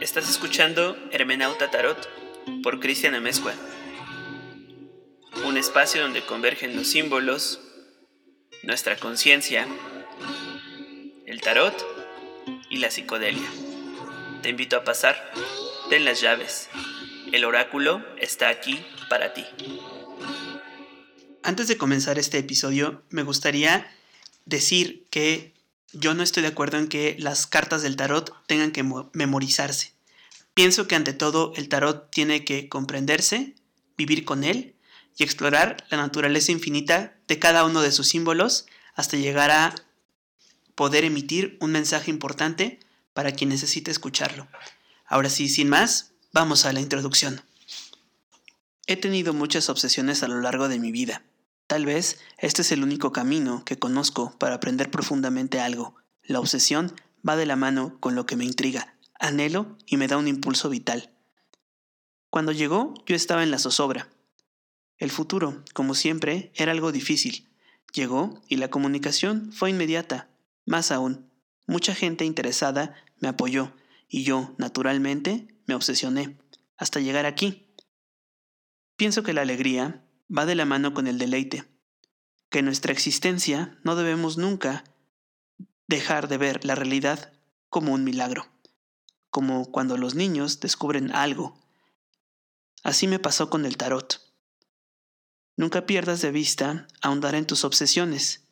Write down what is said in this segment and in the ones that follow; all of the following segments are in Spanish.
Estás escuchando Hermenauta Tarot por Cristian Amezcua. Un espacio donde convergen los símbolos, nuestra conciencia, el tarot y la psicodelia. Te invito a pasar, ten las llaves. El oráculo está aquí para ti. Antes de comenzar este episodio, me gustaría decir que yo no estoy de acuerdo en que las cartas del tarot tengan que memorizarse. Pienso que ante todo el tarot tiene que comprenderse, vivir con él y explorar la naturaleza infinita de cada uno de sus símbolos hasta llegar a poder emitir un mensaje importante para quien necesite escucharlo. Ahora sí, sin más, vamos a la introducción. He tenido muchas obsesiones a lo largo de mi vida. Tal vez este es el único camino que conozco para aprender profundamente algo. La obsesión va de la mano con lo que me intriga, anhelo y me da un impulso vital. Cuando llegó, yo estaba en la zozobra. El futuro, como siempre, era algo difícil. Llegó y la comunicación fue inmediata. Más aún, mucha gente interesada me apoyó y yo, naturalmente, me obsesioné, hasta llegar aquí. Pienso que la alegría, va de la mano con el deleite, que en nuestra existencia no debemos nunca dejar de ver la realidad como un milagro, como cuando los niños descubren algo. Así me pasó con el tarot. Nunca pierdas de vista ahondar en tus obsesiones.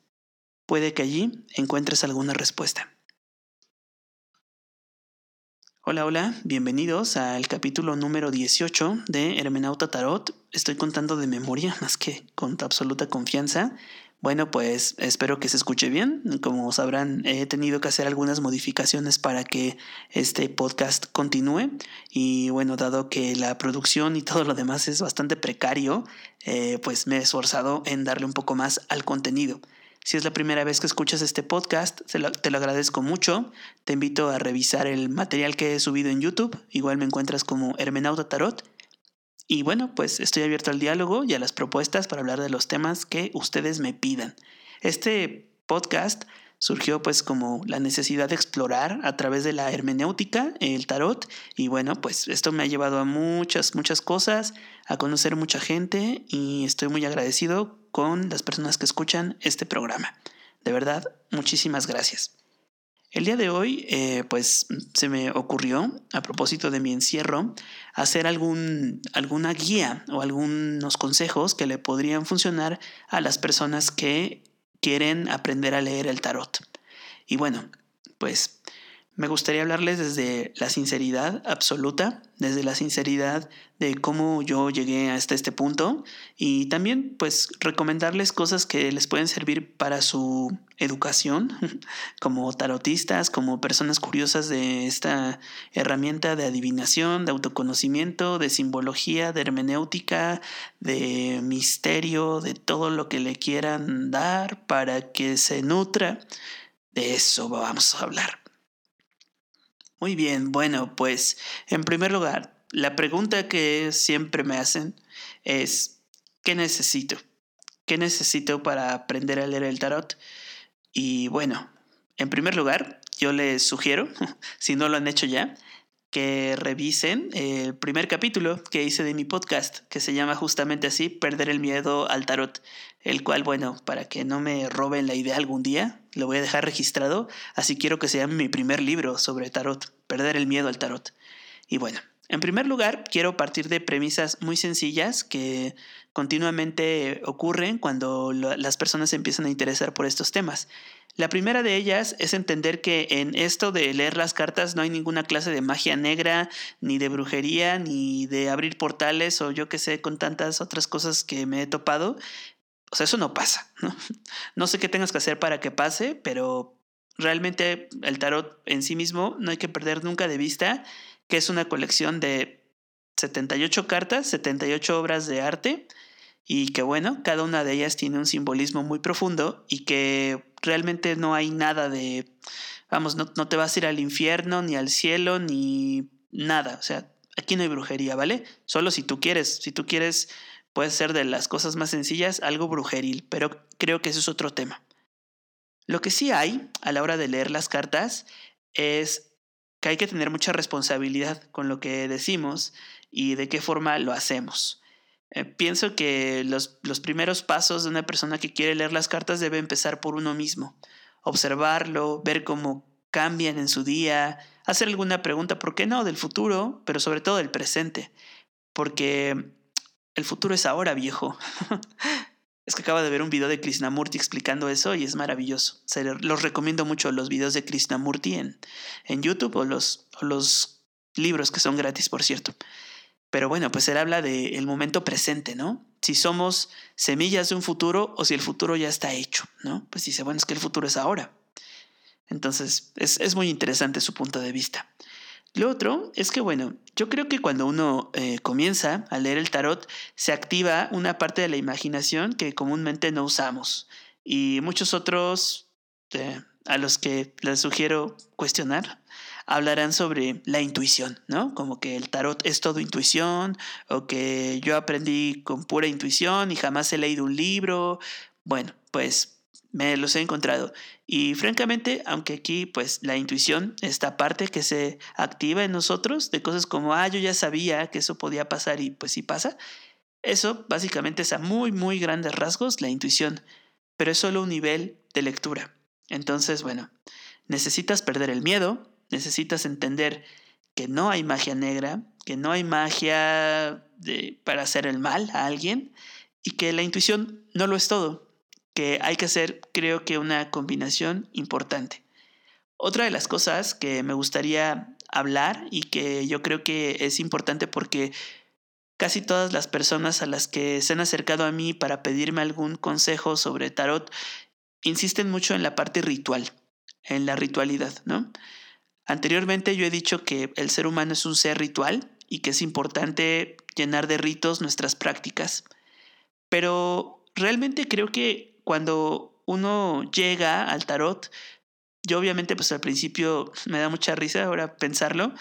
Puede que allí encuentres alguna respuesta. Hola, hola, bienvenidos al capítulo número 18 de Hermenauta Tarot. Estoy contando de memoria más que con absoluta confianza. Bueno, pues espero que se escuche bien. Como sabrán, he tenido que hacer algunas modificaciones para que este podcast continúe. Y bueno, dado que la producción y todo lo demás es bastante precario, eh, pues me he esforzado en darle un poco más al contenido. Si es la primera vez que escuchas este podcast, te lo, agradezco mucho. Te invito a revisar el material que he subido en YouTube. Igual me encuentras como Hermenauta Tarot. Y bueno, pues estoy abierto al diálogo y a las propuestas para hablar de los temas que ustedes me pidan. Este podcast surgió pues como la necesidad de explorar a través de la hermenéutica, el tarot, y bueno, pues esto me ha llevado a muchas, muchas cosas, a conocer mucha gente y estoy muy agradecido con las personas que escuchan este programa. De verdad, muchísimas gracias. El día de hoy, eh, pues se me ocurrió, a propósito de mi encierro, hacer algún, alguna guía o algunos consejos que le podrían funcionar a las personas que quieren aprender a leer el tarot. Y bueno, pues me gustaría hablarles desde la sinceridad absoluta, desde la sinceridad de cómo yo llegué hasta este punto y también pues recomendarles cosas que les pueden servir para su educación como tarotistas, como personas curiosas de esta herramienta de adivinación, de autoconocimiento, de simbología, de hermenéutica, de misterio, de todo lo que le quieran dar para que se nutra. De eso vamos a hablar. Muy bien, bueno, pues en primer lugar, la pregunta que siempre me hacen es, ¿qué necesito? ¿Qué necesito para aprender a leer el tarot? Y bueno, en primer lugar, yo les sugiero, si no lo han hecho ya, que revisen el primer capítulo que hice de mi podcast, que se llama justamente así, Perder el miedo al tarot, el cual, bueno, para que no me roben la idea algún día, lo voy a dejar registrado, así quiero que sea mi primer libro sobre tarot, Perder el miedo al tarot. Y bueno, en primer lugar, quiero partir de premisas muy sencillas que continuamente ocurren cuando las personas empiezan a interesar por estos temas. La primera de ellas es entender que en esto de leer las cartas no hay ninguna clase de magia negra, ni de brujería, ni de abrir portales o yo que sé, con tantas otras cosas que me he topado. O sea, eso no pasa, ¿no? No sé qué tengas que hacer para que pase, pero realmente el tarot en sí mismo no hay que perder nunca de vista que es una colección de 78 cartas, 78 obras de arte y que bueno, cada una de ellas tiene un simbolismo muy profundo y que realmente no hay nada de, vamos, no, te vas a ir al infierno, ni al cielo, ni nada, o sea, aquí no hay brujería, ¿vale? Solo si tú quieres, si tú quieres, puede ser de las cosas más sencillas algo brujeril, pero creo que eso es otro tema. Lo que sí hay a la hora de leer las cartas es que hay que tener mucha responsabilidad con lo que decimos y de qué forma lo hacemos. Eh, pienso que los, los primeros pasos de una persona que quiere leer las cartas debe empezar por uno mismo. Observarlo, ver cómo cambian en su día, hacer alguna pregunta, ¿por qué no? Del futuro, pero sobre todo del presente. Porque el futuro es ahora, viejo. es que acaba de ver un video de Krishnamurti explicando eso y es maravilloso. Los recomiendo mucho los videos de Krishnamurti en, en YouTube o los, o los libros que son gratis, por cierto. Pero bueno, pues él habla del momento presente, ¿no? Si somos semillas de un futuro o si el futuro ya está hecho, ¿no? Pues dice, bueno, es que el futuro es ahora. Entonces, es, muy interesante su punto de vista. Lo otro es que, bueno, yo creo que cuando uno eh, comienza a leer el tarot, se activa una parte de la imaginación que comúnmente no usamos. Y muchos otros eh, a los que les sugiero cuestionar hablarán sobre la intuición, ¿no? Como que el tarot es todo intuición, o que yo aprendí con pura intuición y jamás he leído un libro. Bueno, pues me los he encontrado. Y francamente, aunque aquí pues la intuición, esta parte que se activa en nosotros, de cosas como, ah, yo ya sabía que eso podía pasar y pues sí pasa, eso básicamente es a muy, muy grandes rasgos la intuición, pero es solo un nivel de lectura. Entonces, bueno, necesitas perder el miedo, necesitas entender que no hay magia negra, que no hay magia de, para hacer el mal a alguien y que la intuición no lo es todo, que hay que hacer creo que una combinación importante. Otra de las cosas que me gustaría hablar y que yo creo que es importante porque casi todas las personas a las que se han acercado a mí para pedirme algún consejo sobre tarot insisten mucho en la parte ritual, en la ritualidad, ¿no? Anteriormente yo he dicho que el ser humano es un ser ritual y que es importante llenar de ritos nuestras prácticas. Pero realmente creo que cuando uno llega al tarot, yo obviamente pues al principio me da mucha risa ahora pensarlo,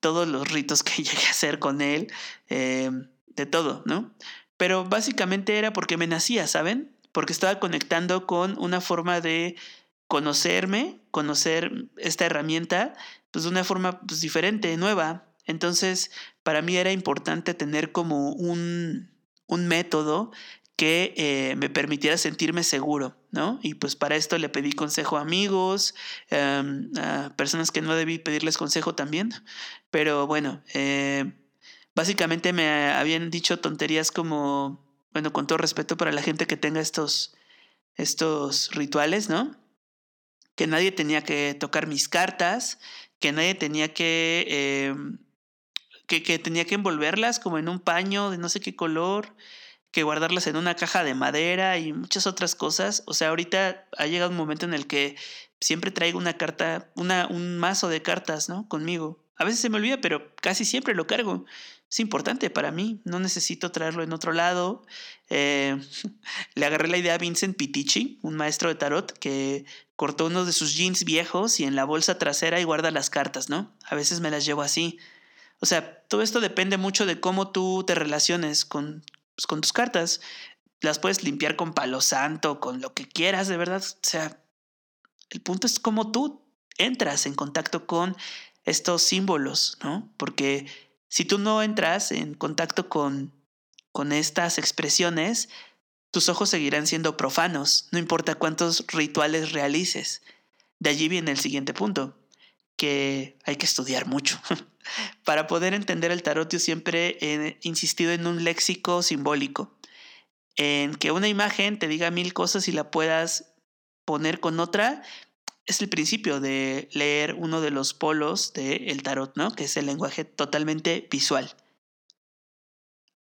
todos los ritos que llegué a hacer con él, eh, de todo, ¿no? Pero básicamente era porque me nacía, ¿saben? Porque estaba conectando con una forma de conocerme, conocer esta herramienta, pues de una forma pues, diferente, nueva. Entonces, para mí era importante tener como un, un método que eh, me permitiera sentirme seguro, ¿no? Y pues para esto le pedí consejo a amigos, em, a personas que no debí pedirles consejo también, pero bueno, eh, básicamente me habían dicho tonterías como, bueno, con todo respeto para la gente que tenga estos, estos rituales, ¿no? que nadie tenía que tocar mis cartas, que nadie tenía que, em, que, que, tenía que envolverlas como en un paño de no sé qué color, que guardarlas en una caja de madera y muchas otras cosas. O sea, ahorita ha llegado un momento en el que siempre traigo una carta, una, un mazo de cartas, ¿no? Conmigo. A veces se me olvida, pero casi siempre lo cargo. Es importante para mí, no necesito traerlo en otro lado. Eh, le agarré la idea a Vincent Pitici, un maestro de tarot, que cortó uno de sus jeans viejos y en la bolsa trasera y guarda las cartas, ¿no? A veces me las llevo así. O sea, todo esto depende mucho de cómo tú te relaciones con, pues, con tus cartas. Las puedes limpiar con palo santo, con lo que quieras, de verdad. O sea, el punto es cómo tú entras en contacto con estos símbolos, ¿no? Porque si tú no entras en contacto con, con estas expresiones, tus ojos seguirán siendo profanos, no importa cuántos rituales realices. De allí viene el siguiente punto, que hay que estudiar mucho. Para poder entender el tarot yo siempre he insistido en un léxico simbólico, en que una imagen te diga mil cosas y la puedas poner con otra es el principio de leer uno de los polos del tarot, ¿no? Que es el lenguaje totalmente visual.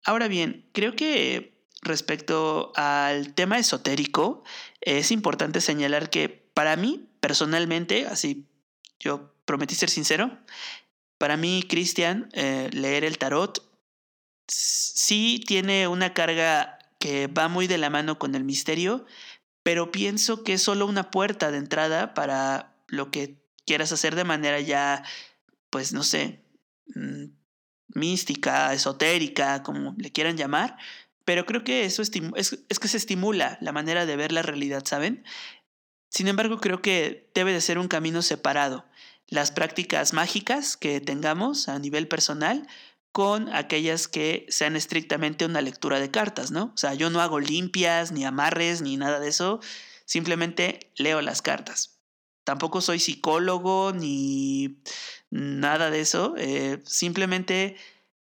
Ahora bien, creo que respecto al tema esotérico, es importante señalar que para mí, personalmente, así yo prometí ser sincero, para mí, Cristian, eh, leer el tarot sí tiene una carga que va muy de la mano con el misterio, pero pienso que es solo una puerta de entrada para lo que quieras hacer de manera ya, pues no sé, mm, mística, esotérica, como le quieran llamar, pero creo que eso es, es, que se estimula la manera de ver la realidad, ¿saben? Sin embargo, creo que debe de ser un camino separado. Las prácticas mágicas que tengamos a nivel personal con aquellas que sean estrictamente una lectura de cartas, ¿no? O sea, yo no hago limpias, ni amarres, ni nada de eso, simplemente leo las cartas. Tampoco soy psicólogo ni nada de eso, eh, simplemente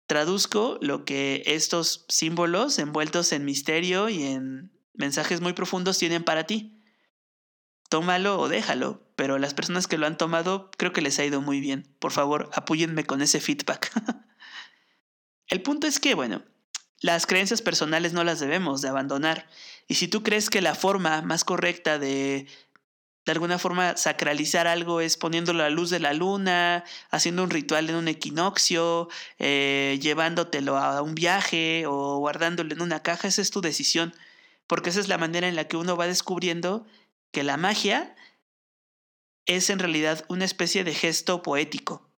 traduzco lo que estos símbolos envueltos en misterio y en mensajes muy profundos tienen para ti. Tómalo o déjalo, pero las personas que lo han tomado creo que les ha ido muy bien. Por favor, apóyenme con ese feedback. El punto es que, bueno, las creencias personales no las debemos de abandonar. Y si tú crees que la forma más correcta de de alguna forma sacralizar algo es poniéndolo a la luz de la luna, haciendo un ritual en un equinoccio, eh, llevándotelo a un viaje o guardándolo en una caja, esa es tu decisión, porque esa es la manera en la que uno va descubriendo que la magia es en realidad una especie de gesto poético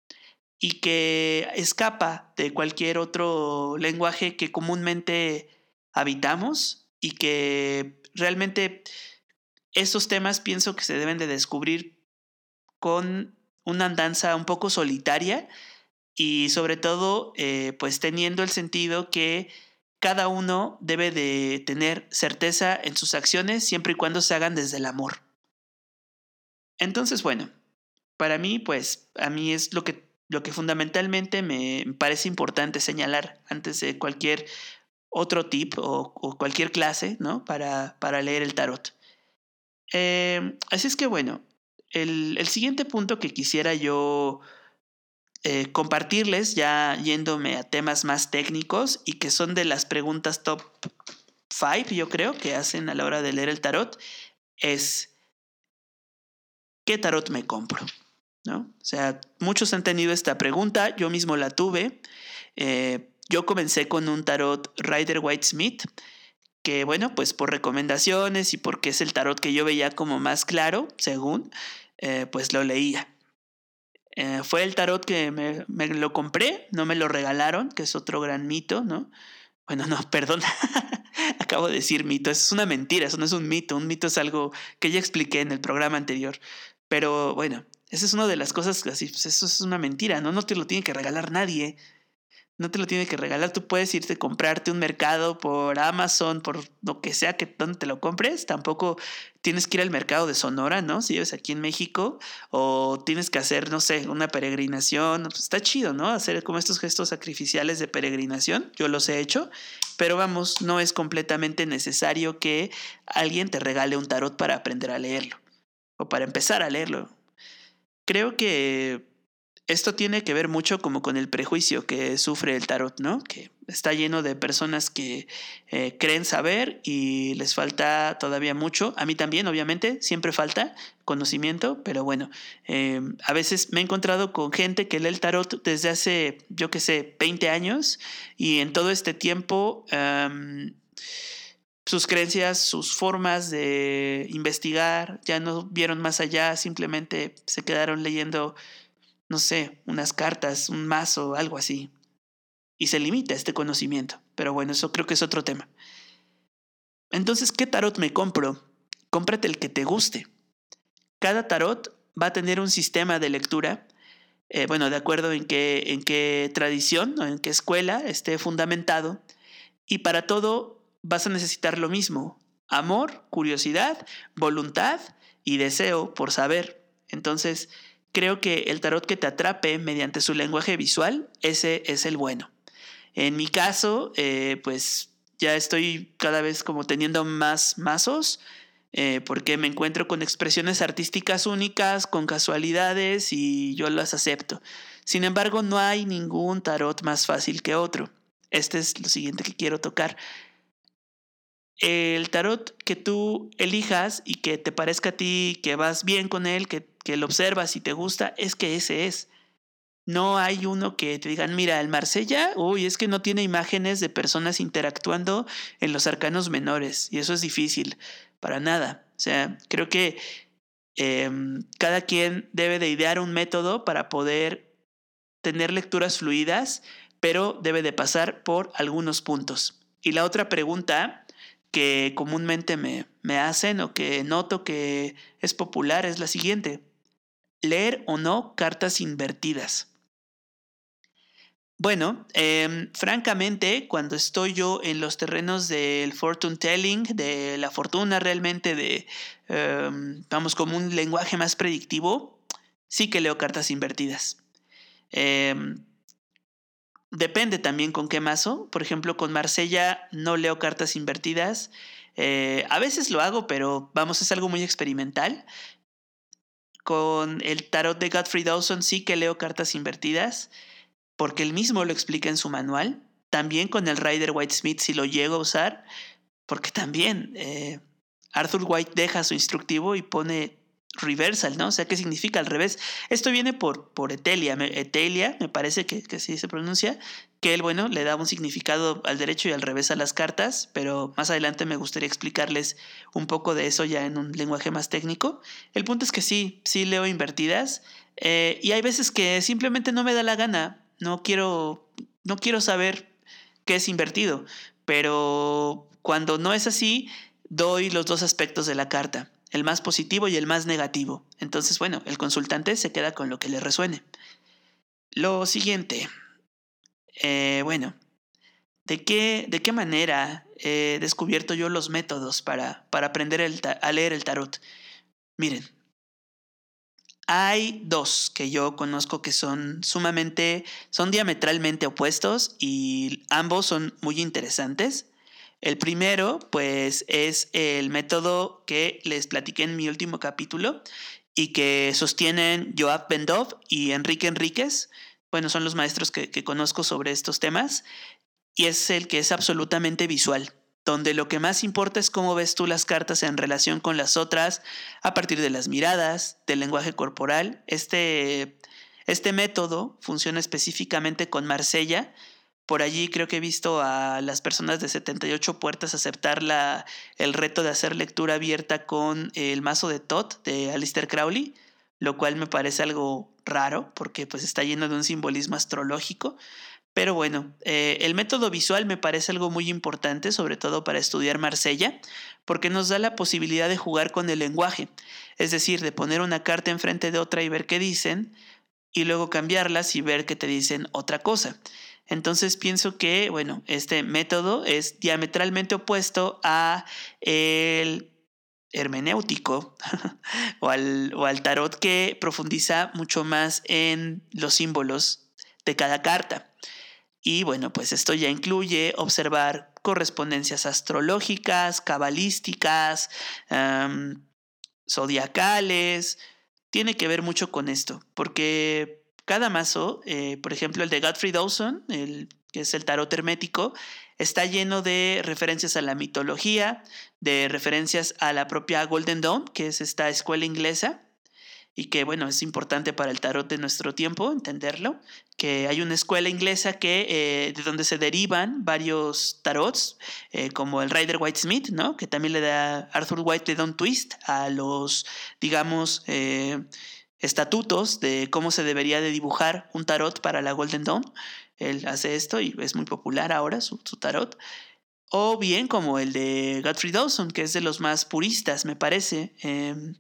y que escapa de cualquier otro lenguaje que comúnmente habitamos y que realmente estos temas pienso que se deben de descubrir con una andanza un poco solitaria y sobre todo eh, pues teniendo el sentido que cada uno debe de tener certeza en sus acciones siempre y cuando se hagan desde el amor. Entonces, bueno, para mí, pues, a mí es lo que, lo que fundamentalmente me parece importante señalar antes de cualquier otro tip o, cualquier clase, ¿no? Para, para leer el tarot. Eh, así es que bueno, el, siguiente punto que quisiera yo eh, compartirles, ya yéndome a temas más técnicos y que son de las preguntas top 5, yo creo, que hacen a la hora de leer el tarot, es ¿qué tarot me compro? ¿No? O sea, muchos han tenido esta pregunta, yo mismo la tuve. Eh, yo comencé con un tarot Rider White Smith que bueno, pues por recomendaciones y porque es el tarot que yo veía como más claro, según, eh, pues lo leía. Eh, fue el tarot que me, me, lo compré, no me lo regalaron, que es otro gran mito, ¿no? Bueno, no, perdón, acabo de decir mito, eso es una mentira, eso no es un mito, un mito es algo que ya expliqué en el programa anterior, pero bueno, esa es una de las cosas, así, pues eso es una mentira, ¿no? No te lo tiene que regalar nadie, no te lo tiene que regalar. Tú puedes irte a comprarte un mercado por Amazon, por lo que sea que donde te lo compres. Tampoco tienes que ir al mercado de Sonora, ¿no? Si vives aquí en México, o tienes que hacer, no sé, una peregrinación. Está chido, ¿no? Hacer como estos gestos sacrificiales de peregrinación. Yo los he hecho, pero vamos, no es completamente necesario que alguien te regale un tarot para aprender a leerlo o para empezar a leerlo. Creo que esto tiene que ver mucho como con el prejuicio que sufre el tarot, ¿no? Que está lleno de personas que eh, creen saber y les falta todavía mucho. A mí también, obviamente, siempre falta conocimiento, pero bueno, eh, a veces me he encontrado con gente que lee el tarot desde hace, yo qué sé, 20 años y en todo este tiempo... sus creencias, sus formas de investigar, ya no vieron más allá, simplemente se quedaron leyendo no sé, unas cartas, un mazo, algo así. Y se limita este conocimiento. Pero bueno, eso creo que es otro tema. Entonces, ¿qué tarot me compro? Cómprate el que te guste. Cada tarot va a tener un sistema de lectura, eh, bueno, de acuerdo en qué, en qué tradición o en qué escuela esté fundamentado. Y para todo vas a necesitar lo mismo, amor, curiosidad, voluntad y deseo por saber. Entonces, creo que el tarot que te atrape mediante su lenguaje visual, ese es el bueno. En mi caso, eh, pues ya estoy cada vez como teniendo más mazos, eh, porque me encuentro con expresiones artísticas únicas, con casualidades y yo las acepto. Sin embargo, no hay ningún tarot más fácil que otro. Este es lo siguiente que quiero tocar. El tarot que tú elijas y que te parezca a ti que vas bien con él, que lo observas y te gusta, es que ese es. No hay uno que te digan, mira, el Marsella, uy, es que no tiene imágenes de personas interactuando en los arcanos menores y eso es difícil, para nada. O sea, creo que em, cada quien debe de idear un método para poder tener lecturas fluidas, pero debe de pasar por algunos puntos. Y la otra pregunta que comúnmente me, me hacen o que noto que es popular es la siguiente. leer o no cartas invertidas. Bueno, em, francamente, cuando estoy yo en los terrenos del fortune telling, de la fortuna realmente, de, em, vamos, como un lenguaje más predictivo, sí que leo cartas invertidas. Em, depende también con qué mazo. Por ejemplo, con Marsella no leo cartas invertidas. Eh, a veces lo hago, pero vamos, es algo muy experimental. Con el tarot de Godfrey Dawson sí que leo cartas invertidas porque él mismo lo explica en su manual. También con el Rider White Smith si lo llego a usar, porque también eh, Arthur White deja su instructivo y pone reversal, ¿no? O sea, ¿qué significa al revés? Esto viene por, por Etelia, Etelia, me parece que, que así se pronuncia, que él, bueno, le da un significado al derecho y al revés a las cartas, pero más adelante me gustaría explicarles un poco de eso ya en un lenguaje más técnico. El punto es que sí, sí leo invertidas, eh, y hay veces que simplemente no me da la gana, no quiero, no quiero saber qué es invertido, pero cuando no es así, doy los dos aspectos de la carta, el más positivo y el más negativo. Entonces, bueno, el consultante se queda con lo que le resuene. Lo siguiente, eh, bueno, ¿de qué, ¿de qué manera he descubierto yo los métodos para, para aprender a leer el tarot? Miren, hay dos que yo conozco que son sumamente, son diametralmente opuestos y ambos son muy interesantes. El primero, pues, es el método que les platiqué en mi último capítulo y que sostienen Joab Bendov y Enrique Enríquez. Bueno, son los maestros que, que conozco sobre estos temas y es el que es absolutamente visual donde lo que más importa es cómo ves tú las cartas en relación con las otras a partir de las miradas, del lenguaje corporal. Este, este método funciona específicamente con Marsella. Por allí creo que he visto a las personas de 78 puertas aceptar la, el reto de hacer lectura abierta con el mazo de Tot de Alistair Crowley, lo cual me parece algo raro porque pues está lleno de un simbolismo astrológico. Pero bueno, eh, el método visual me parece algo muy importante, sobre todo para estudiar Marsella, porque nos da la posibilidad de jugar con el lenguaje, es decir, de poner una carta enfrente de otra y ver qué dicen, y luego cambiarlas y ver que te dicen otra cosa. Entonces pienso que, bueno, este método es diametralmente opuesto a el hermenéutico o, al, o al tarot que profundiza mucho más en los símbolos de cada carta. Y bueno, pues esto ya incluye observar correspondencias astrológicas, cabalísticas, zodiacales. Tiene que ver mucho con esto, porque cada mazo, eh, por ejemplo el de Godfrey Dawson, el, que es el tarot hermético, está lleno de referencias a la mitología, de referencias a la propia Golden Dawn, que es esta escuela inglesa, y que bueno, es importante para el tarot de nuestro tiempo entenderlo, que hay una escuela inglesa que, eh, de donde se derivan varios tarots, eh, como el Rider White Smith, ¿no? que también le da, Arthur White le da un twist a los, digamos, estatutos de cómo se debería de dibujar un tarot para la Golden Dawn. Él hace esto y es muy popular ahora su, tarot. O bien como el de Godfrey Dawson, que es de los más puristas, me parece. Em,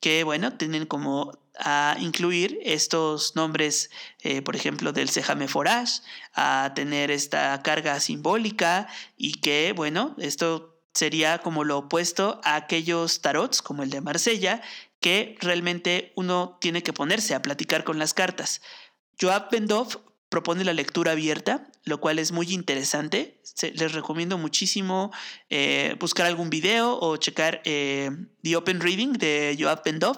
que, bueno, tienen como a incluir estos nombres, eh, por ejemplo, del Sejame Forage, a tener esta carga simbólica y que, bueno, esto sería como lo opuesto a aquellos tarots como el de Marsella, que realmente uno tiene que ponerse a platicar con las cartas. Joab Bendov propone la lectura abierta, lo cual es muy interesante. les recomiendo muchísimo eh, buscar algún video o checar eh, The Open Reading de Joab Bendov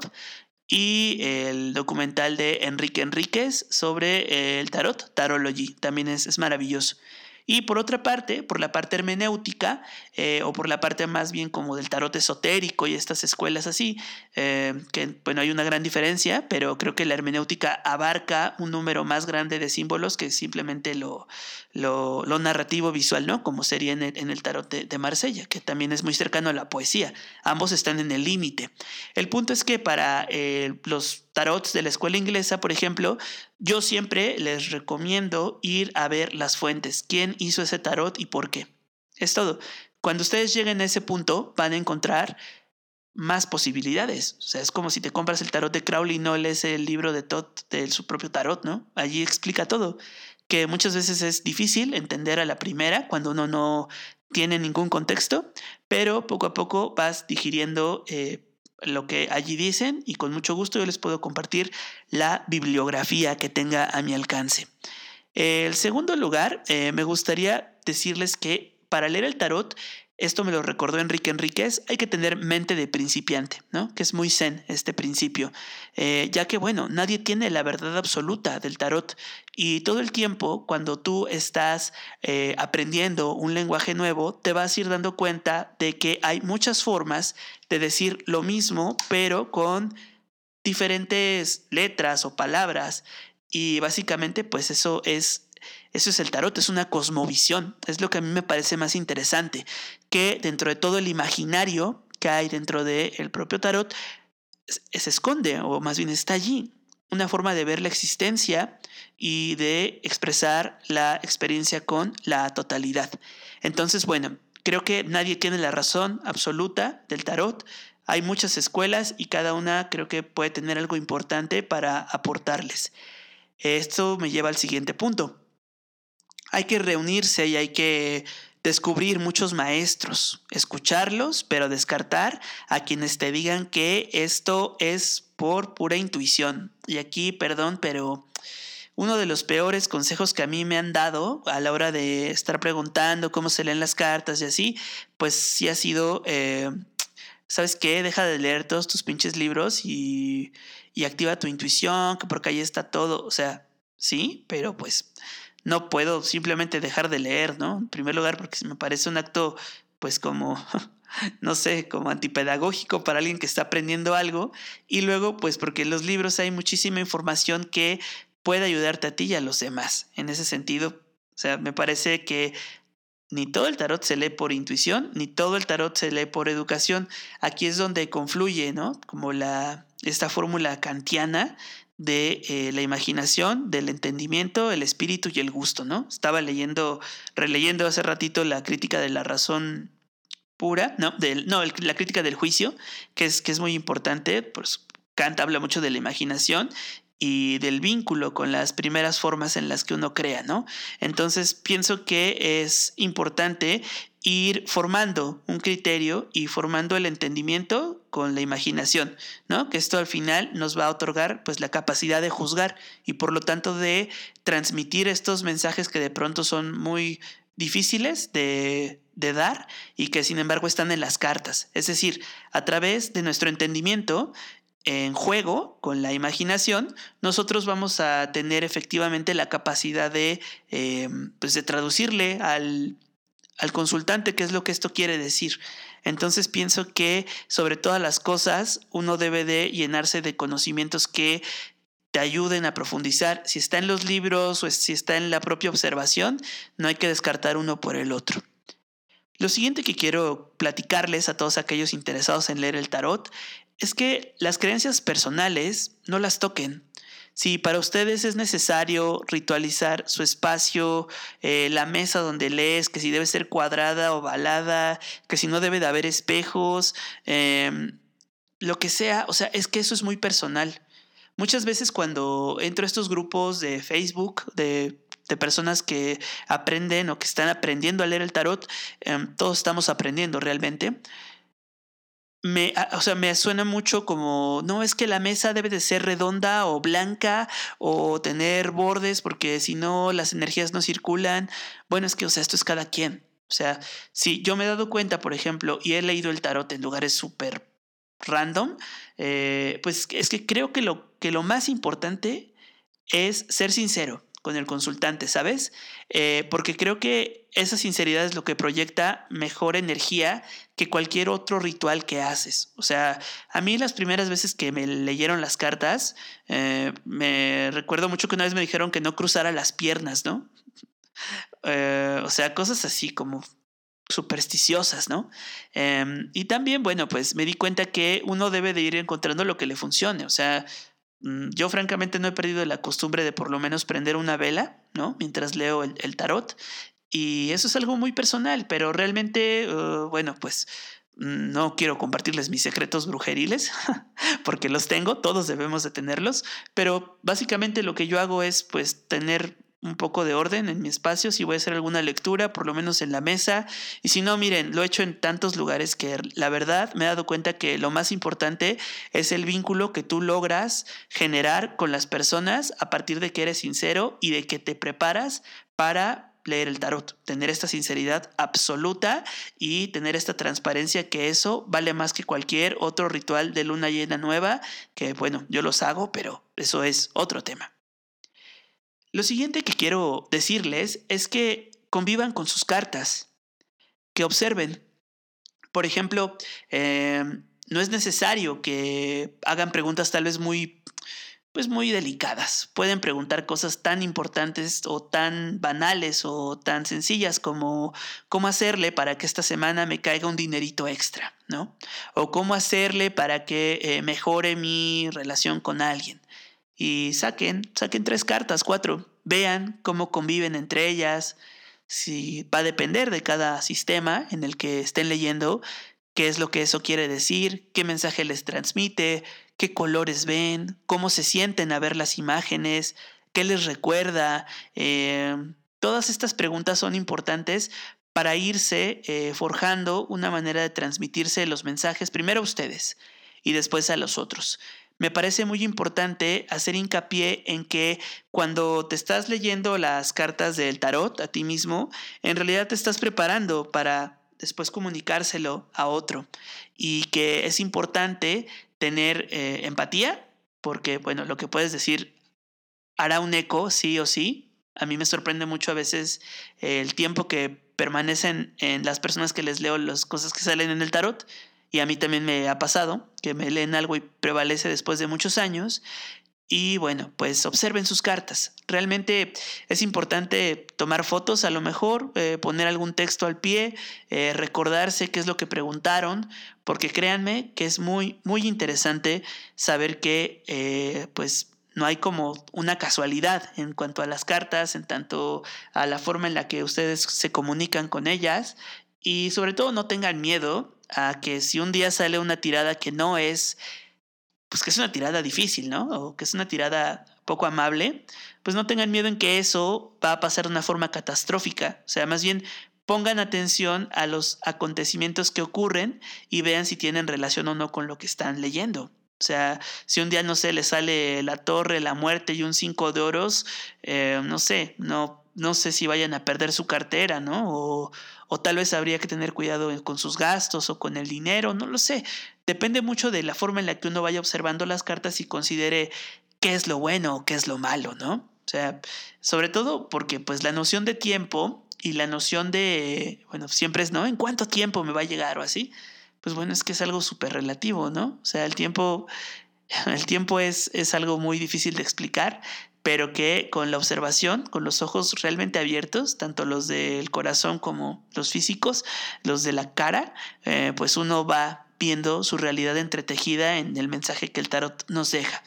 y el documental de Enrique Enríquez sobre el tarot, Tarology. También es maravilloso. Y por otra parte, por la parte hermenéutica, eh, o por la parte más bien como del tarot esotérico y estas escuelas así, eh, que bueno, hay una gran diferencia, pero creo que la hermenéutica abarca un número más grande de símbolos que simplemente lo, lo, narrativo visual, ¿no? Como sería en el, tarot de, Marsella, que también es muy cercano a la poesía. Ambos están en el límite. El punto es que para eh, los tarots de la escuela inglesa, por ejemplo, yo siempre les recomiendo ir a ver las fuentes, quién hizo ese tarot y por qué. Es todo. Cuando ustedes lleguen a ese punto, van a encontrar más posibilidades. O sea, es como si te compras el tarot de Crowley y no lees el libro de Todd de su propio tarot, ¿no? Allí explica todo. Que muchas veces es difícil entender a la primera cuando uno no tiene ningún contexto, pero poco a poco vas digiriendo eh, lo que allí dicen y con mucho gusto yo les puedo compartir la bibliografía que tenga a mi alcance. El segundo lugar, eh, me gustaría decirles que para leer el tarot esto me lo recordó Enrique Enríquez, hay que tener mente de principiante, ¿no? Que es muy zen este principio, eh, ya que, bueno, nadie tiene la verdad absoluta del tarot. Y todo el tiempo cuando tú estás eh, aprendiendo un lenguaje nuevo, te vas a ir dando cuenta de que hay muchas formas de decir lo mismo, pero con diferentes letras o palabras. Y básicamente pues eso es eso es el tarot, es una cosmovisión, es lo que a mí me parece más interesante, que dentro de todo el imaginario que hay dentro del propio tarot, se esconde, o más bien está allí, una forma de ver la existencia y de expresar la experiencia con la totalidad. Entonces, bueno, creo que nadie tiene la razón absoluta del tarot. Hay muchas escuelas y cada una creo que puede tener algo importante para aportarles. Esto me lleva al siguiente punto hay que reunirse y hay que descubrir muchos maestros, escucharlos, pero descartar a quienes te digan que esto es por pura intuición. Y aquí, perdón, pero uno de los peores consejos que a mí me han dado a la hora de estar preguntando cómo se leen las cartas y así, pues sí ha sido, eh, ¿sabes qué? Deja de leer todos tus pinches libros y, y activa tu intuición, que porque ahí está todo. O sea, sí, pero pues no puedo simplemente dejar de leer, ¿no? En primer lugar, porque me parece un acto, pues como, no sé, como antipedagógico para alguien que está aprendiendo algo. Y luego, pues porque en los libros hay muchísima información que puede ayudarte a ti y a los demás. En ese sentido, o sea, me parece que ni todo el tarot se lee por intuición, ni todo el tarot se lee por educación. Aquí es donde confluye, ¿no? Como la, esta fórmula kantiana de eh, la imaginación, del entendimiento, el espíritu y el gusto, ¿no? Estaba leyendo, releyendo hace ratito la crítica de la razón pura, no, del, no la crítica del juicio, que es, que es muy importante, pues Kant habla mucho de la imaginación y del vínculo con las primeras formas en las que uno crea, ¿no? Entonces pienso que es importante ir formando un criterio y formando el entendimiento con la imaginación, ¿no? Que esto al final nos va a otorgar pues la capacidad de juzgar y por lo tanto de transmitir estos mensajes que de pronto son muy difíciles de, de dar y que sin embargo están en las cartas. Es decir, a través de nuestro entendimiento en juego con la imaginación, nosotros vamos a tener efectivamente la capacidad de, eh, pues de traducirle al al consultante qué es lo que esto quiere decir. Entonces pienso que sobre todas las cosas uno debe de llenarse de conocimientos que te ayuden a profundizar. Si está en los libros o si está en la propia observación, no hay que descartar uno por el otro. Lo siguiente que quiero platicarles a todos aquellos interesados en leer el tarot es que las creencias personales no las toquen. Si para ustedes es necesario ritualizar su espacio, eh, la mesa donde lees, que si debe ser cuadrada ovalada, que si no debe de haber espejos, em, lo que sea, o sea, es que eso es muy personal. Muchas veces cuando entro a estos grupos de Facebook, de de personas que aprenden o que están aprendiendo a leer el tarot, em, todos estamos aprendiendo realmente me, o sea, me suena mucho como, no, es que la mesa debe de ser redonda o blanca o tener bordes porque si no las energías no circulan. Bueno, es que, o sea, esto es cada quien. O sea, si yo me he dado cuenta, por ejemplo, y he leído el tarot en lugares súper random, eh, pues es que creo que lo, que lo más importante es ser sincero con el consultante, ¿sabes? Eh, porque creo que esa sinceridad es lo que proyecta mejor energía que cualquier otro ritual que haces. O sea, a mí las primeras veces que me leyeron las cartas, eh, me recuerdo mucho que una vez me dijeron que no cruzara las piernas, ¿no? Eh, o sea, cosas así como supersticiosas, ¿no? Em, y también, bueno, pues me di cuenta que uno debe de ir encontrando lo que le funcione. O sea, yo francamente no he perdido la costumbre de por lo menos prender una vela, ¿no? Mientras leo el, tarot. Y eso es algo muy personal, pero realmente, uh, bueno, pues no quiero compartirles mis secretos brujeriles, porque los tengo, todos debemos de tenerlos, pero básicamente lo que yo hago es pues tener un poco de orden en mi espacio, si voy a hacer alguna lectura, por lo menos en la mesa, y si no, miren, lo he hecho en tantos lugares que la verdad me he dado cuenta que lo más importante es el vínculo que tú logras generar con las personas a partir de que eres sincero y de que te preparas para leer el tarot, tener esta sinceridad absoluta y tener esta transparencia que eso vale más que cualquier otro ritual de luna llena nueva, que bueno, yo los hago, pero eso es otro tema. Lo siguiente que quiero decirles es que convivan con sus cartas, que observen. Por ejemplo, eh, no es necesario que hagan preguntas tal vez muy pues muy delicadas. Pueden preguntar cosas tan importantes o tan banales o tan sencillas como cómo hacerle para que esta semana me caiga un dinerito extra, ¿no? O cómo hacerle para que eh, mejore mi relación con alguien. Y saquen, saquen tres cartas, cuatro. Vean cómo conviven entre ellas. Si va a depender de cada sistema en el que estén leyendo, qué es lo que eso quiere decir, qué mensaje les transmite, qué colores ven, cómo se sienten a ver las imágenes, qué les recuerda. Eh, todas estas preguntas son importantes para irse eh, forjando una manera de transmitirse los mensajes primero a ustedes y después a los otros. Me parece muy importante hacer hincapié en que cuando te estás leyendo las cartas del tarot a ti mismo, en realidad te estás preparando para después comunicárselo a otro. Y que es importante tener eh, empatía, porque, bueno, lo que puedes decir hará un eco, sí o sí. A mí me sorprende mucho a veces el tiempo que permanecen en las personas que les leo las cosas que salen en el tarot. Y a mí también me ha pasado que me leen algo y prevalece después de muchos años. Y bueno, pues observen sus cartas. Realmente es importante tomar fotos a lo mejor, eh, poner algún texto al pie, eh, recordarse qué es lo que preguntaron, porque créanme que es muy, muy interesante saber que eh, pues no hay como una casualidad en cuanto a las cartas, en tanto a la forma en la que ustedes se comunican con ellas y sobre todo no tengan miedo a que si un día sale una tirada que no es pues que es una tirada difícil, ¿no? O que es una tirada poco amable, pues no tengan miedo en que eso va a pasar de una forma catastrófica. O sea, más bien pongan atención a los acontecimientos que ocurren y vean si tienen relación o no con lo que están leyendo. O sea, si un día, no sé, le sale la torre, la muerte y un cinco de oros, eh, no sé, no, no sé si vayan a perder su cartera, ¿no? O, o tal vez habría que tener cuidado con sus gastos o con el dinero, no lo sé. Depende mucho de la forma en la que uno vaya observando las cartas y considere qué es lo bueno o qué es lo malo, ¿no? O sea, sobre todo porque pues la noción de tiempo y la noción de, bueno, siempre es, ¿no? ¿En cuánto tiempo me va a llegar o así? Pues bueno, es que es algo súper relativo, ¿no? O sea, el tiempo, el tiempo es, es algo muy difícil de explicar pero que con la observación, con los ojos realmente abiertos, tanto los del corazón como los físicos, los de la cara, eh, pues uno va viendo su realidad entretejida en el mensaje que el tarot nos deja.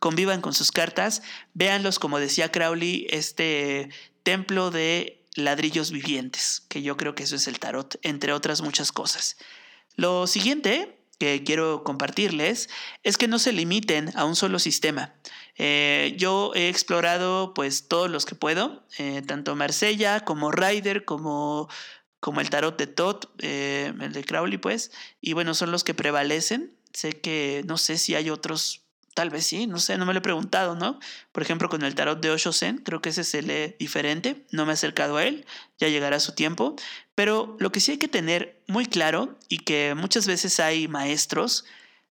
Convivan con sus cartas, véanlos, como decía Crowley, este templo de ladrillos vivientes, que yo creo que eso es el tarot, entre otras muchas cosas. Lo siguiente que quiero compartirles es que no se limiten a un solo sistema. Eh, yo he explorado pues todos los que puedo, eh, tanto Marsella como Ryder, como, como el tarot de Todd, eh, el de Crowley pues, y bueno, son los que prevalecen. Sé que no sé si hay otros, tal vez sí, no sé, no me lo he preguntado, ¿no? Por ejemplo, con el tarot de Osho Zen, creo que ese se lee diferente, no me he acercado a él, ya llegará su tiempo, pero lo que sí hay que tener muy claro y que muchas veces hay maestros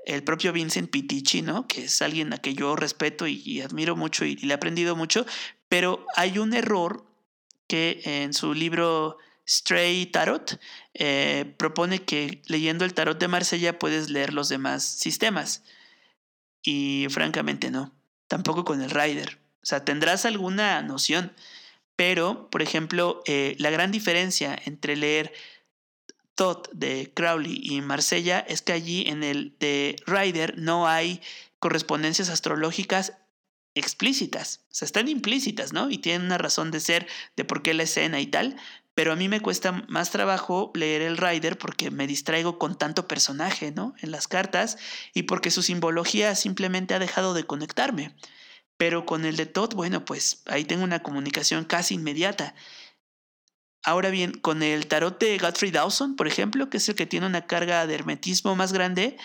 el propio Vincent Pitici, ¿no? Que es alguien a que yo respeto y, admiro mucho y, le he aprendido mucho, pero hay un error que en su libro Stray Tarot eh, propone que leyendo el tarot de Marsella puedes leer los demás sistemas. Y francamente no, tampoco con el Rider. O sea, tendrás alguna noción, pero, por ejemplo, eh, la gran diferencia entre leer Todd de Crowley y Marsella es que allí en el de Ryder no hay correspondencias astrológicas explícitas, o sea, están implícitas, ¿no? Y tienen una razón de ser de por qué la escena y tal, pero a mí me cuesta más trabajo leer el Rider porque me distraigo con tanto personaje, ¿no? En las cartas y porque su simbología simplemente ha dejado de conectarme. Pero con el de Todd, bueno, pues ahí tengo una comunicación casi inmediata. Ahora bien, con el tarot de Godfrey Dawson, por ejemplo, que es el que tiene una carga de hermetismo más grande,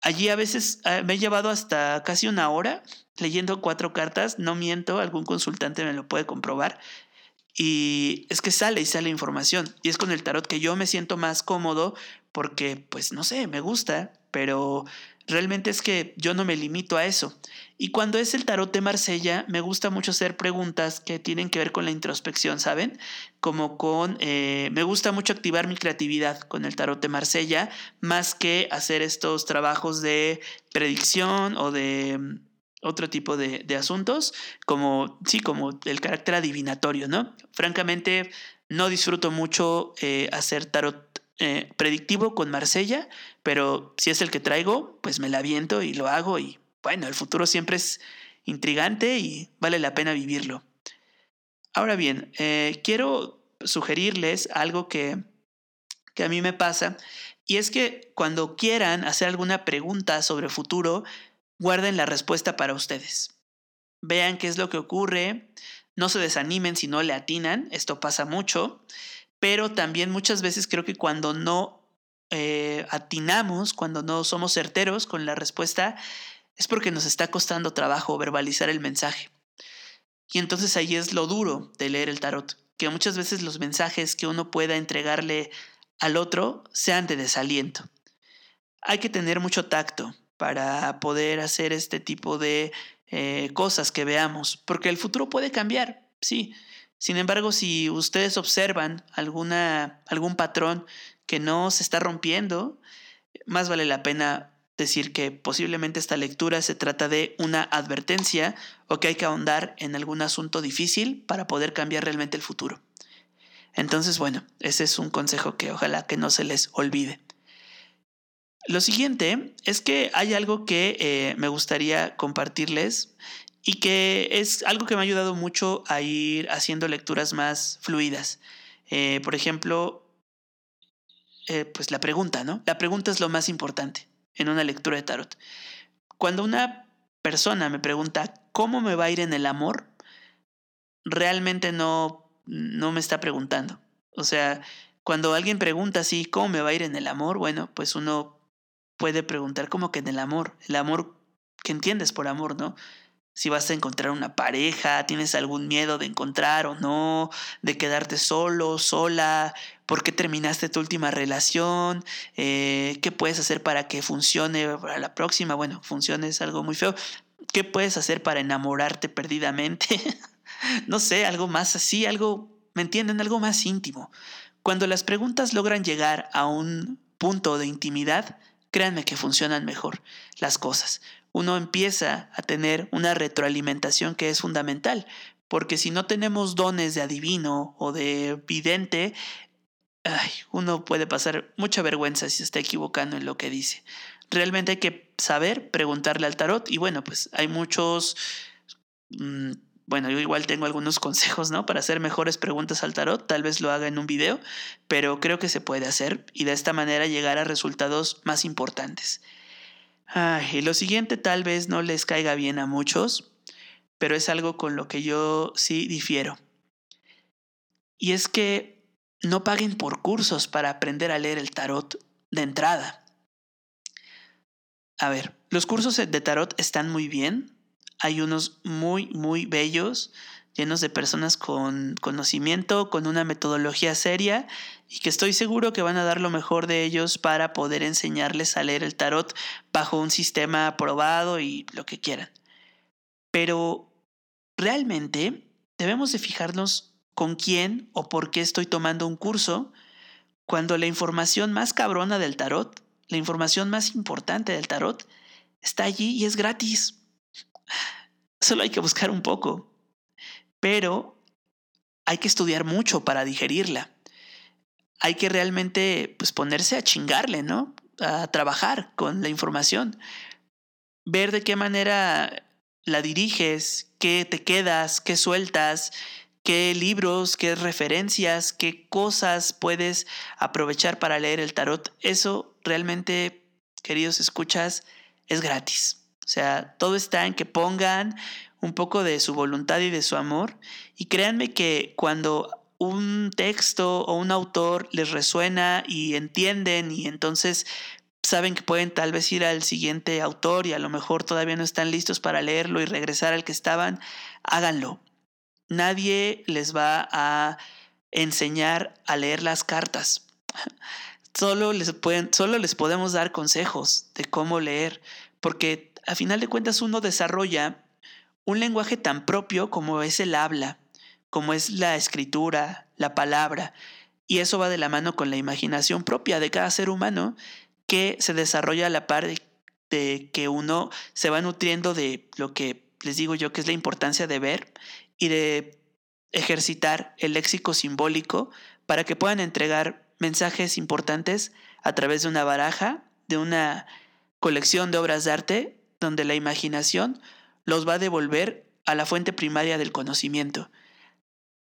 allí a veces ah, me he llevado hasta casi una hora leyendo cuatro cartas, no miento, algún consultante me lo puede comprobar. Y es que sale y sale información. Y es con el tarot que yo me siento más cómodo porque, pues, no sé, me gusta, pero realmente es que yo no me limito a eso. Y cuando es el tarot de Marsella, me gusta mucho hacer preguntas que tienen que ver con la introspección, ¿saben? Como con, eh, me gusta mucho activar mi creatividad con el tarot de Marsella, más que hacer estos trabajos de predicción o de otro tipo de, asuntos, como, sí, como el carácter adivinatorio, ¿no? Francamente, no disfruto mucho eh, hacer tarot eh, predictivo con Marsella, pero si es el que traigo, pues me la aviento y lo hago y bueno, el futuro siempre es intrigante y vale la pena vivirlo. Ahora bien, eh, quiero sugerirles algo que, que a mí me pasa y es que cuando quieran hacer alguna pregunta sobre futuro, guarden la respuesta para ustedes. Vean qué es lo que ocurre, no se desanimen si no le atinan, esto pasa mucho, pero también muchas veces creo que cuando no eh, atinamos, cuando no somos certeros con la respuesta, es porque nos está costando trabajo verbalizar el mensaje. Y entonces ahí es lo duro de leer el tarot, que muchas veces los mensajes que uno pueda entregarle al otro sean de desaliento. Hay que tener mucho tacto, para poder hacer este tipo de eh, cosas que veamos, porque el futuro puede cambiar, sí. Sin embargo, si ustedes observan alguna, algún patrón que no se está rompiendo, más vale la pena decir que posiblemente esta lectura se trata de una advertencia o que hay que ahondar en algún asunto difícil para poder cambiar realmente el futuro. Entonces, bueno, ese es un consejo que ojalá que no se les olvide. Lo siguiente es que hay algo que eh, me gustaría compartirles y que es algo que me ha ayudado mucho a ir haciendo lecturas más fluidas. Eh, por ejemplo, eh, pues la pregunta, ¿no? La pregunta es lo más importante en una lectura de tarot. Cuando una persona me pregunta cómo me va a ir en el amor, realmente no, no me está preguntando. O sea, cuando alguien pregunta así, ¿cómo me va a ir en el amor? Bueno, pues uno puede preguntar como que en el amor, el amor que entiendes por amor, ¿no? Si vas a encontrar una pareja, tienes algún miedo de encontrar o no, de quedarte solo, sola, por qué terminaste tu última relación, eh, qué puedes hacer para que funcione para la próxima, bueno, funcione es algo muy feo, qué puedes hacer para enamorarte perdidamente, no sé, algo más así, algo, ¿me entienden? Algo más íntimo. Cuando las preguntas logran llegar a un punto de intimidad, créanme que funcionan mejor las cosas. Uno empieza a tener una retroalimentación que es fundamental, porque si no tenemos dones de adivino o de vidente, uno puede pasar mucha vergüenza si está equivocando en lo que dice. Realmente hay que saber preguntarle al tarot y bueno, pues hay muchos... Mm, bueno, yo igual tengo algunos consejos, ¿no? Para hacer mejores preguntas al tarot, tal vez lo haga en un video, pero creo que se puede hacer y de esta manera llegar a resultados más importantes. y lo siguiente tal vez no les caiga bien a muchos, pero es algo con lo que yo sí difiero. Y es que no paguen por cursos para aprender a leer el tarot de entrada. A ver, los cursos de tarot están muy bien, hay unos muy, muy bellos, llenos de personas con conocimiento, con una metodología seria y que estoy seguro que van a dar lo mejor de ellos para poder enseñarles a leer el tarot bajo un sistema aprobado y lo que quieran. Pero realmente debemos de fijarnos con quién o por qué estoy tomando un curso cuando la información más cabrona del tarot, la información más importante del tarot, está allí y es gratis. Solo hay que buscar un poco. Pero hay que estudiar mucho para digerirla. Hay que realmente pues, ponerse a chingarle, ¿no? A trabajar con la información. Ver de qué manera la diriges, qué te quedas, qué sueltas, qué libros, qué referencias, qué cosas puedes aprovechar para leer el tarot. Eso realmente, queridos escuchas, es gratis. O sea, todo está en que pongan un poco de su voluntad y de su amor. Y créanme que cuando un texto o un autor les resuena y entienden y entonces saben que pueden tal vez ir al siguiente autor y a lo mejor todavía no están listos para leerlo y regresar al que estaban, háganlo. Nadie les va a enseñar a leer las cartas. Solo les, pueden, solo les podemos dar consejos de cómo leer, porque a final de cuentas uno desarrolla un lenguaje tan propio como es el habla, como es la escritura, la palabra, y eso va de la mano con la imaginación propia de cada ser humano que se desarrolla a la par de, que uno se va nutriendo de lo que les digo yo que es la importancia de ver y de ejercitar el léxico simbólico para que puedan entregar mensajes importantes a través de una baraja, de una colección de obras de arte, donde la imaginación los va a devolver a la fuente primaria del conocimiento,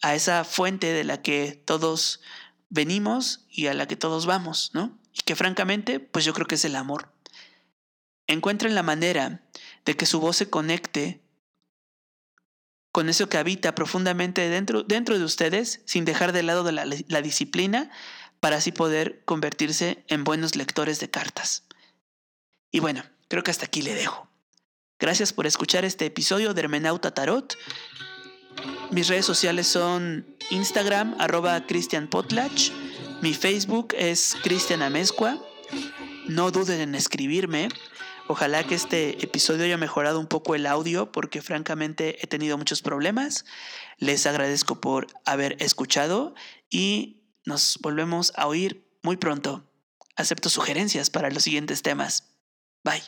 a esa fuente de la que todos venimos y a la que todos vamos, ¿no? y que francamente, pues yo creo que es el amor. Encuentren la manera de que su voz se conecte con eso que habita profundamente dentro, dentro de ustedes, sin dejar de lado de la, la disciplina, para así poder convertirse en buenos lectores de cartas. Y bueno, creo que hasta aquí le dejo. Gracias por escuchar este episodio de Hermenauta Tarot. Mis redes sociales son Instagram, arroba Christian Potlach, mi Facebook es Cristian Amezcua. No duden en escribirme. Ojalá que este episodio haya mejorado un poco el audio porque francamente he tenido muchos problemas. Les agradezco por haber escuchado y nos volvemos a oír muy pronto. Acepto sugerencias para los siguientes temas. Bye.